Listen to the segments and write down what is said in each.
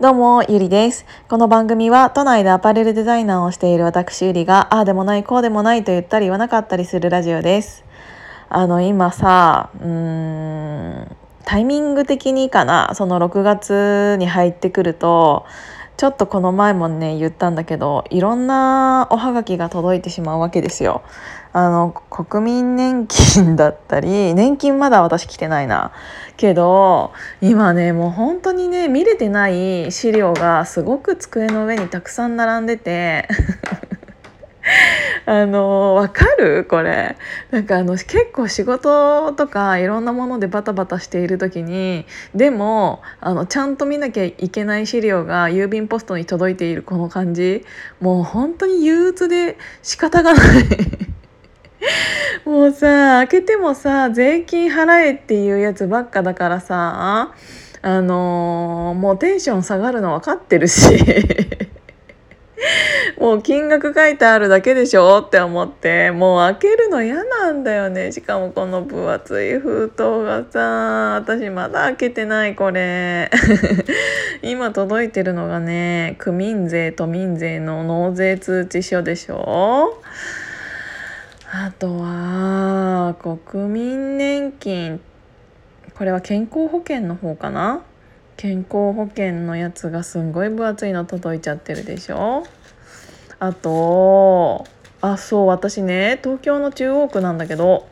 どうも、ゆりです。この番組は都内でアパレルデザイナーをしている私ゆりが、ああでもない、こうでもないと言ったり言わなかったりするラジオです。あの、今さ、うーん、タイミング的にかな、その6月に入ってくると、ちょっとこの前もね言ったんだけどいろんなおはがきが届いてしまうわけですよ。あの国民年金だったり 年金まだ私来てないな。けど今ねもう本当にね見れてない資料がすごく机の上にたくさん並んでて。あのわかる？これ。なんかあの結構仕事とかいろんなものでバタバタしている時にでもあのちゃんと見なきゃいけない資料が郵便ポストに届いているこの感じ。もう本当に憂鬱で仕方がない。もうさ開けてもさ税金払えっていうやつばっかだからさあのもうテンション下がるの分かってるし。もう金額書いてあるだけでしょって思って。もう開けるの嫌なんだよね。しかもこの分厚い封筒がさ私まだ開けてないこれ。今届いてるのがね区民税都民税の納税通知書でしょ。あとは国民年金。これは健康保険の方かな？健康保険のやつがすんごい分厚いの届いちゃってるでしょ？あとあそう私ね東京の中央区なんだけど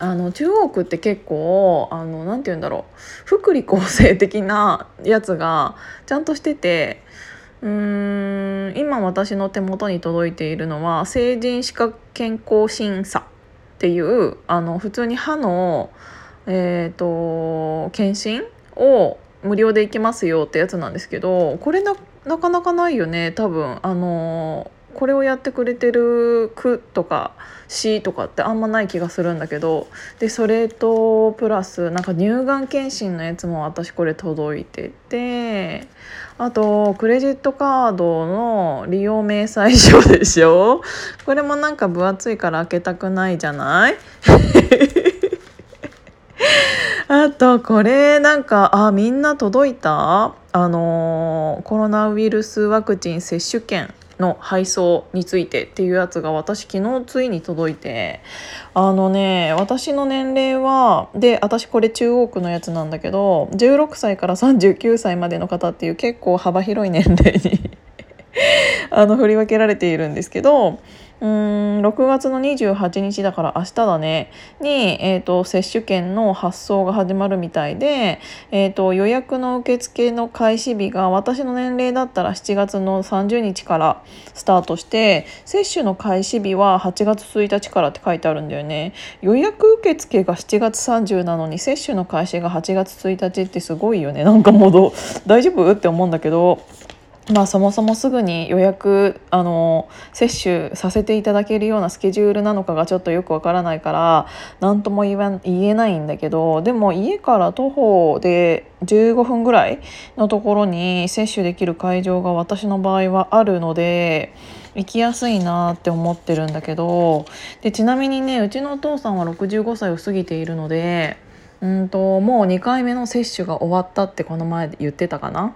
あの中央区って結構あのなて言うんだろう。福利厚生的なやつがちゃんとしててうーん今私の手元に届いているのは成人歯科健康審査っていうあの普通に歯の、えーと検診を無料で行きますよってやつなんですけどこれななかなかないよね多分。あのこれをやってくれてる区とか市とかってあんまない気がするんだけどでそれとプラスなんか乳がん検診のやつも私これ届いててあとクレジットカードの利用明細書でしょ？これもなんか分厚いから開けたくないじゃない？あとこれなんかあみんな届いた？あのコロナウイルスワクチン接種券。の配送についてっていうやつが私昨日ついに届いてあのね私の年齢はで私これ中央区のやつなんだけど16歳から39歳までの方っていう結構幅広い年齢に あの振り分けられているんですけどうーん6月の28日だから明日だね。に、えーと、接種券の発送が始まるみたいで、えーと、予約の受付の開始日が私の年齢だったら7月の30日からスタートして接種の開始日は8月1日からって書いてあるんだよね。予約受付が7月30なのに接種の開始が8月1日ってすごいよね。なんかもう大丈夫？って思うんだけど。まあ、そもそもすぐに予約あの接種させていただけるようなスケジュールなのかがちょっとよくわからないから何とも言えないんだけどでも家から徒歩で15分ぐらいのところに接種できる会場が私の場合はあるので。行きやすいなって思ってるんだけどでちなみにねうちのお父さんは65歳を過ぎているのでうんともう2回目の接種が終わったってこの前言ってたかな？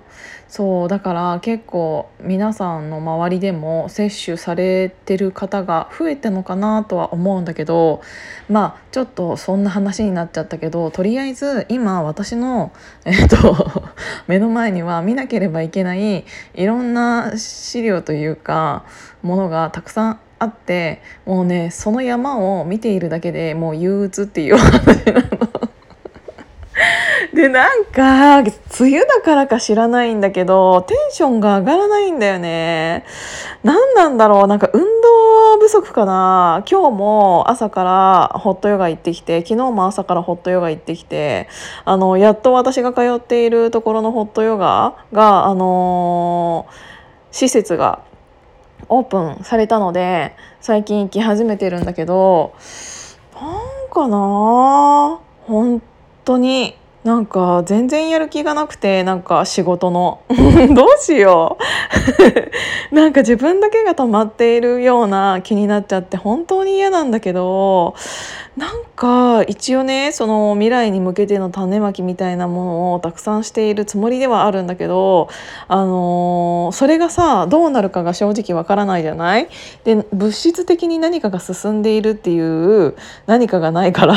そうだから結構皆さんの周りでも接種されてる方が増えてのかなとは思うんだけどまあちょっとそんな話になっちゃったけどとりあえず今私の、えっと、目の前には見なければいけないいろんな資料というかものがたくさんあってもうねその山を見ているだけでもう憂鬱っていう話なの。でなんか梅雨だからか知らないんだけどテンションが上がらないんだよね。何なんだろう。なんか運動不足かな。今日も朝からホットヨガ行ってきて昨日も朝からホットヨガ行ってきてあのやっと私が通っているところのホットヨガがあのー、施設がオープンされたので最近行き始めてるんだけどなんかな本当になんか全然やる気がなくてなんか仕事の。どうしよう。なんか自分だけが止まっているような気になっちゃって本当に嫌なんだけどなんか一応ねその未来に向けての種まきみたいなものをたくさんしているつもりではあるんだけどあのー、それがさどうなるかが正直わからないじゃない？で物質的に何かが進んでいるっていう何かがないから。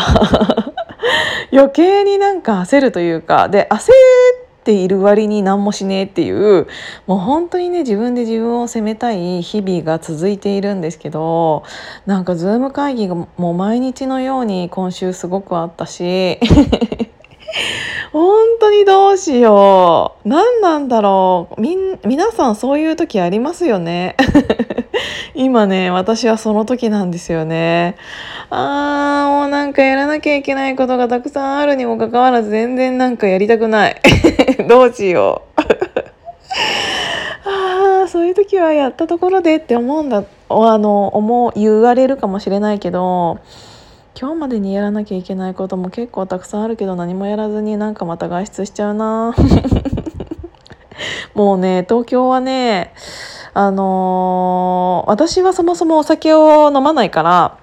余計になんか焦るというかで焦っている割に何もしねえっていうもう本当にね自分で自分を責めたい日々が続いているんですけどなんかズーム会議がもう毎日のように今週すごくあったし 本当にどうしよう。何なんだろう。みん皆さんそういう時ありますよね。今ね私はその時なんですよね。あーもうなんかやらなきゃいけないことがたくさんあるにもかかわらず全然なんかやりたくない。どうしよう。あーそういう時はやったところでって思うんだあの思う言われるかもしれないけど今日までにやらなきゃいけないことも結構たくさんあるけど何もやらずになんかまた外出しちゃうな。もうね東京はねあのー、私はそもそもお酒を飲まないから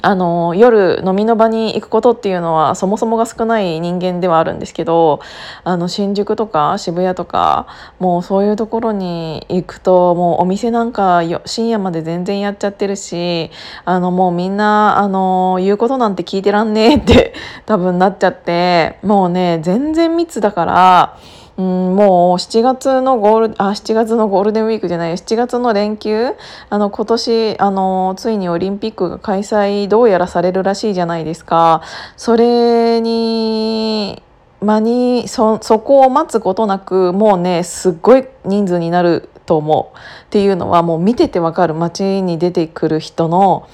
あの夜飲みの場に行くことっていうのはそもそもが少ない人間ではあるんですけどあの新宿とか渋谷とかもうそういうところに行くともうお店なんか深夜まで全然やっちゃってるしあのもうみんなあの言うことなんて聞いてらんねえって多分なっちゃってもうね全然密だから。うん、もう7月のゴールあ7月のゴールデンウィークじゃない7月の連休？あの今年あのついにオリンピックが開催どうやらされるらしいじゃないですか。それに間にそそこを待つことなくもうねすっごい人数になると思うっていうのはもう見ててわかる。街に出てくる人の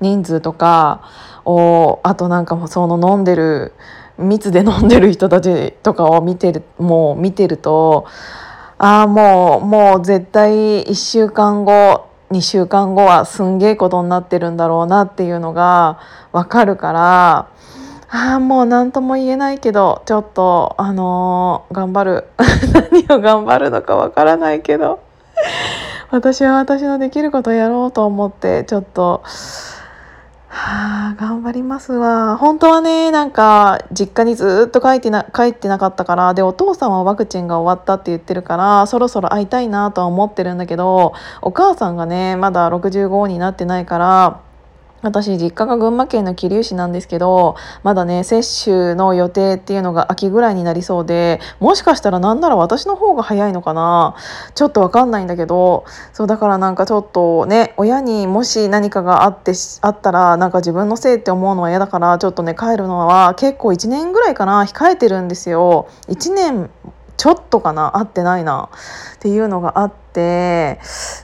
人数とかをあとなんかもその飲んでる密で飲んでる人たちとかを見てるもう見てるとああもうもう絶対1週間後2週間後はすんげえことになってるんだろうなっていうのが分かるからああもう何とも言えないけどちょっとあのー、頑張る 何を頑張るのか分からないけど私は私のできることをやろうと思ってちょっと。はあ、頑張りますわ。本当はね、なんか、実家にずっと帰ってな、帰ってなかったから、で、お父さんはワクチンが終わったって言ってるから、そろそろ会いたいなとは思ってるんだけど、お母さんがね、まだ65になってないから、私実家が群馬県の桐生市なんですけどまだね接種の予定っていうのが秋ぐらいになりそうでもしかしたらなんなら私の方が早いのかなちょっとわかんないんだけどそうだからなんかちょっとね親にもし何かがあってあったらなんか自分のせいって思うのは嫌だからちょっとね帰るのは結構1年ぐらいかな控えてるんですよ。1年ちょっとかな会ってないなっていうのがあって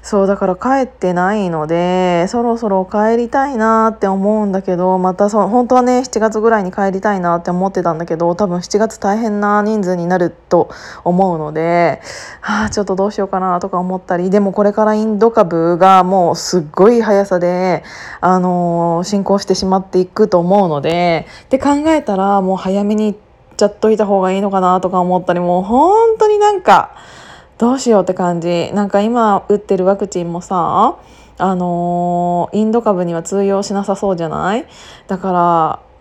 そうだから帰ってないのでそろそろ帰りたいなって思うんだけどまたそ本当はね7月ぐらいに帰りたいなって思ってたんだけど多分7月大変な人数になると思うので、はあ、ちょっとどうしようかなとか思ったりでもこれからインド株がもうすっごい速さで、あのー、進行してしまっていくと思うのでって考えたらもう早めにちゃっといた方がいいのかなとか思ったりもう本当になんかどうしようって感じ。なんか今打ってるワクチンもさあのー、インド株には通用しなさそうじゃない？だか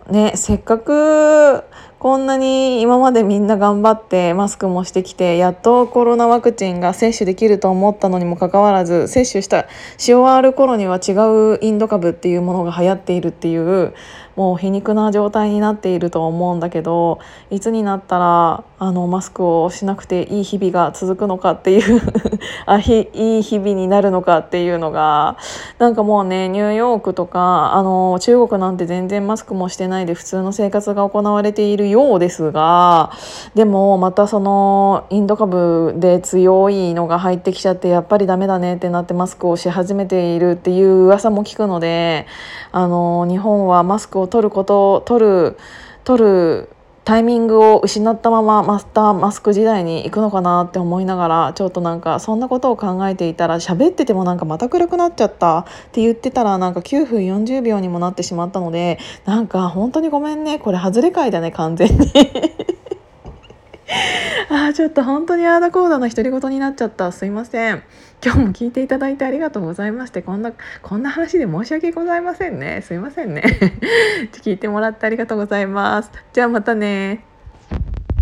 らねせっかくこんなに今までみんな頑張ってマスクもしてきてやっとコロナワクチンが接種できると思ったのにもかかわらず接種したし終わる頃には違うインド株っていうものが流行っているっていうもう皮肉な状態になっていると思うんだけどいつになったらあのマスクをしなくていい日々が続くのかっていう あひいい日々になるのかっていうのがなんかもうねニューヨークとかあの中国なんて全然マスクもしてないで普通の生活が行われているようですがでもまたそのインド株で強いのが入ってきちゃってやっぱりダメだねってなってマスクをし始めているっていう噂も聞くのであの日本はマスクを取ること取る取るタイミングを失ったままマスターマスク時代に行くのかなって思いながらちょっとなんかそんなことを考えていたら喋っててもなんかまた暗くなっちゃったって言ってたらなんか9分40秒にもなってしまったのでなんか本当にごめんねこれ外れ回だね完全に。ああちょっと本当にアーダコーダの独り言になっちゃった。すいません。今日も聞いていただいてありがとうございましてこんなこんな話で申し訳ございませんね。すいませんね。聞いてもらってありがとうございます。じゃあまたね。